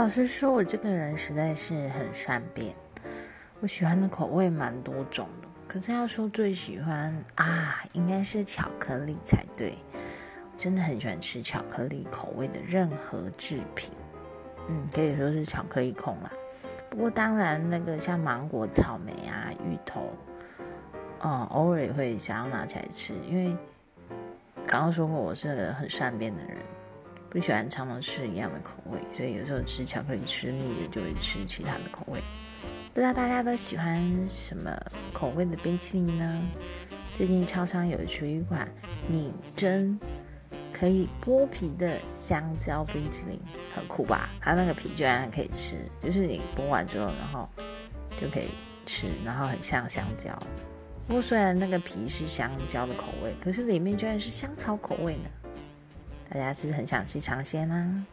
老实说，我这个人实在是很善变，我喜欢的口味蛮多种的。可是要说最喜欢啊，应该是巧克力才对。真的很喜欢吃巧克力口味的任何制品，嗯，可以说是巧克力控啦。不过当然，那个像芒果、草莓啊、芋头，哦，偶尔也会想要拿起来吃，因为刚刚说过我是个很善变的人，不喜欢常常吃一样的口味，所以有时候吃巧克力吃腻了，就会吃其他的口味。不知道大家都喜欢什么口味的冰淇淋呢？最近超商有出一款拧针可以剥皮的香蕉冰淇淋，很酷吧？它那个皮居然还可以吃，就是你剥完之后，然后就可以吃，然后很像香蕉。不过虽然那个皮是香蕉的口味，可是里面居然是香草口味呢。大家是不是很想去尝鲜呢？